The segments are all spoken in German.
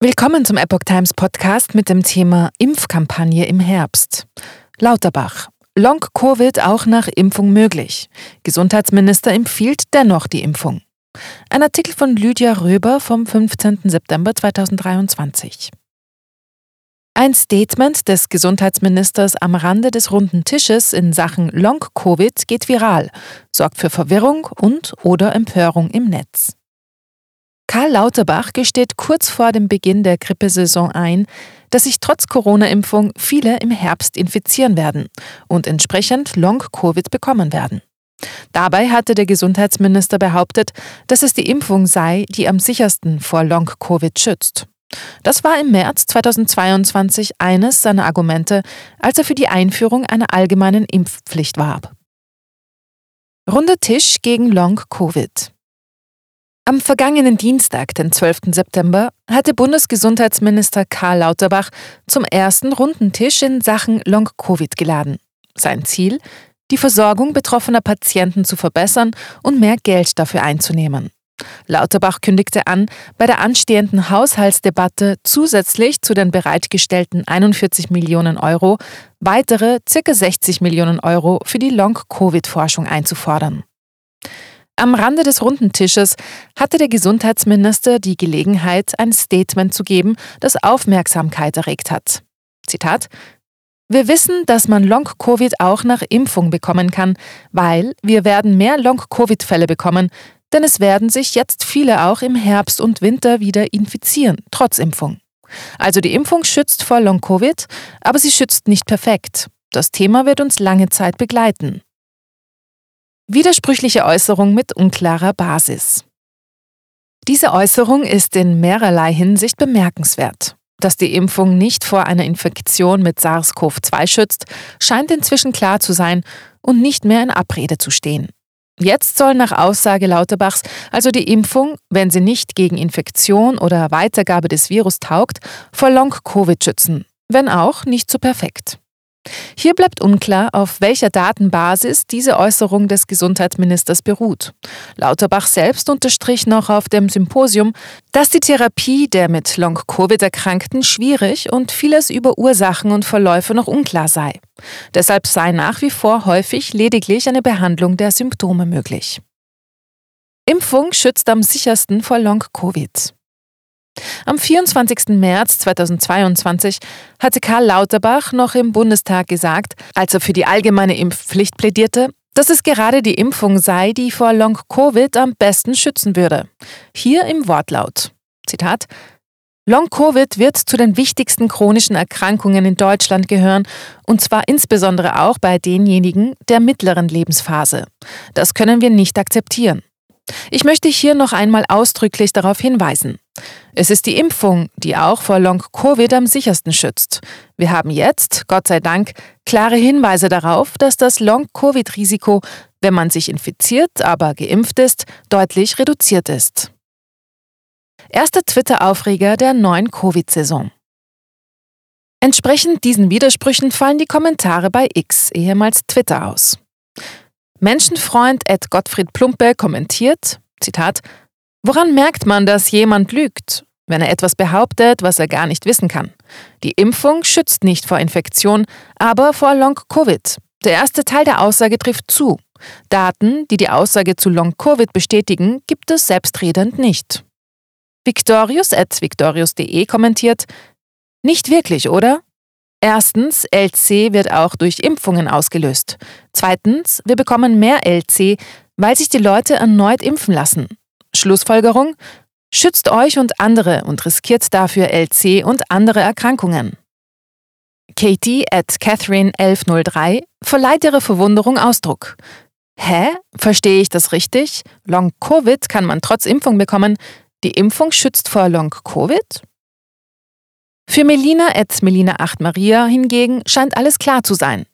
Willkommen zum Epoch Times Podcast mit dem Thema Impfkampagne im Herbst. Lauterbach. Long-Covid auch nach Impfung möglich. Gesundheitsminister empfiehlt dennoch die Impfung. Ein Artikel von Lydia Röber vom 15. September 2023. Ein Statement des Gesundheitsministers am Rande des runden Tisches in Sachen Long-Covid geht viral, sorgt für Verwirrung und oder Empörung im Netz. Karl Lauterbach gesteht kurz vor dem Beginn der Grippesaison ein, dass sich trotz Corona-Impfung viele im Herbst infizieren werden und entsprechend Long-Covid bekommen werden. Dabei hatte der Gesundheitsminister behauptet, dass es die Impfung sei, die am sichersten vor Long-Covid schützt. Das war im März 2022 eines seiner Argumente, als er für die Einführung einer allgemeinen Impfpflicht warb. Runde Tisch gegen Long-Covid. Am vergangenen Dienstag, den 12. September, hatte Bundesgesundheitsminister Karl Lauterbach zum ersten runden Tisch in Sachen Long-Covid geladen. Sein Ziel? Die Versorgung betroffener Patienten zu verbessern und mehr Geld dafür einzunehmen. Lauterbach kündigte an, bei der anstehenden Haushaltsdebatte zusätzlich zu den bereitgestellten 41 Millionen Euro weitere ca. 60 Millionen Euro für die Long-Covid-Forschung einzufordern. Am Rande des runden Tisches hatte der Gesundheitsminister die Gelegenheit, ein Statement zu geben, das Aufmerksamkeit erregt hat. Zitat wir wissen, dass man Long-Covid auch nach Impfung bekommen kann, weil wir werden mehr Long-Covid-Fälle bekommen, denn es werden sich jetzt viele auch im Herbst und Winter wieder infizieren, trotz Impfung. Also die Impfung schützt vor Long-Covid, aber sie schützt nicht perfekt. Das Thema wird uns lange Zeit begleiten. Widersprüchliche Äußerung mit unklarer Basis. Diese Äußerung ist in mehrerlei Hinsicht bemerkenswert. Dass die Impfung nicht vor einer Infektion mit SARS-CoV-2 schützt, scheint inzwischen klar zu sein und nicht mehr in Abrede zu stehen. Jetzt soll nach Aussage Lauterbachs also die Impfung, wenn sie nicht gegen Infektion oder Weitergabe des Virus taugt, vor Long-Covid schützen, wenn auch nicht so perfekt. Hier bleibt unklar, auf welcher Datenbasis diese Äußerung des Gesundheitsministers beruht. Lauterbach selbst unterstrich noch auf dem Symposium, dass die Therapie der mit Long-Covid Erkrankten schwierig und vieles über Ursachen und Verläufe noch unklar sei. Deshalb sei nach wie vor häufig lediglich eine Behandlung der Symptome möglich. Impfung schützt am sichersten vor Long-Covid. Am 24. März 2022 hatte Karl Lauterbach noch im Bundestag gesagt, als er für die allgemeine Impfpflicht plädierte, dass es gerade die Impfung sei, die vor Long-Covid am besten schützen würde. Hier im Wortlaut. Zitat Long-Covid wird zu den wichtigsten chronischen Erkrankungen in Deutschland gehören, und zwar insbesondere auch bei denjenigen der mittleren Lebensphase. Das können wir nicht akzeptieren. Ich möchte hier noch einmal ausdrücklich darauf hinweisen. Es ist die Impfung, die auch vor Long-Covid am sichersten schützt. Wir haben jetzt, Gott sei Dank, klare Hinweise darauf, dass das Long-Covid-Risiko, wenn man sich infiziert, aber geimpft ist, deutlich reduziert ist. Erster Twitter-Aufreger der neuen Covid-Saison. Entsprechend diesen Widersprüchen fallen die Kommentare bei X, ehemals Twitter, aus. Menschenfreund Ed Gottfried Plumpe kommentiert, Zitat, Woran merkt man, dass jemand lügt? Wenn er etwas behauptet, was er gar nicht wissen kann. Die Impfung schützt nicht vor Infektion, aber vor Long-Covid. Der erste Teil der Aussage trifft zu. Daten, die die Aussage zu Long-Covid bestätigen, gibt es selbstredend nicht. Victorius at victorius.de kommentiert, nicht wirklich, oder? Erstens, LC wird auch durch Impfungen ausgelöst. Zweitens, wir bekommen mehr LC, weil sich die Leute erneut impfen lassen. Schlussfolgerung, schützt euch und andere und riskiert dafür LC und andere Erkrankungen. Katie at Catherine1103 verleiht ihre Verwunderung Ausdruck. Hä? Verstehe ich das richtig? Long-Covid kann man trotz Impfung bekommen. Die Impfung schützt vor Long-Covid? Für Melina et Melina 8 Maria hingegen scheint alles klar zu sein.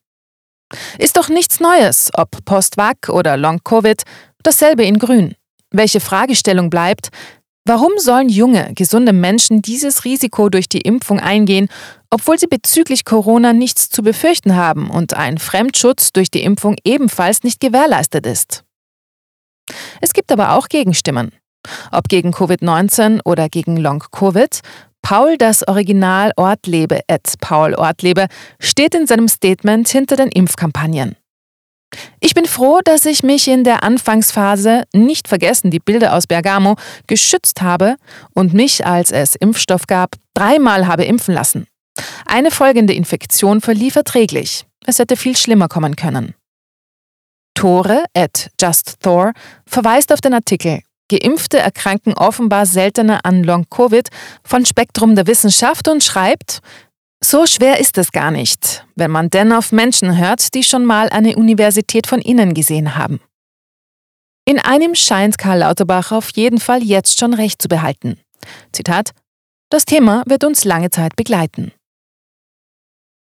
Ist doch nichts Neues, ob Post-Vac oder Long-Covid, dasselbe in Grün. Welche Fragestellung bleibt, warum sollen junge, gesunde Menschen dieses Risiko durch die Impfung eingehen, obwohl sie bezüglich Corona nichts zu befürchten haben und ein Fremdschutz durch die Impfung ebenfalls nicht gewährleistet ist? Es gibt aber auch Gegenstimmen. Ob gegen Covid-19 oder gegen Long-Covid, Paul das Original Ortlebe at Paul Ortlebe steht in seinem Statement hinter den Impfkampagnen. Ich bin froh, dass ich mich in der Anfangsphase, nicht vergessen die Bilder aus Bergamo, geschützt habe und mich, als es Impfstoff gab, dreimal habe impfen lassen. Eine folgende Infektion verlief verträglich. Es hätte viel schlimmer kommen können. Tore at Just Thor verweist auf den Artikel Geimpfte erkranken offenbar seltener an Long-Covid von Spektrum der Wissenschaft und schreibt, so schwer ist es gar nicht, wenn man denn auf Menschen hört, die schon mal eine Universität von innen gesehen haben. In einem scheint Karl Lauterbach auf jeden Fall jetzt schon recht zu behalten. Zitat: Das Thema wird uns lange Zeit begleiten.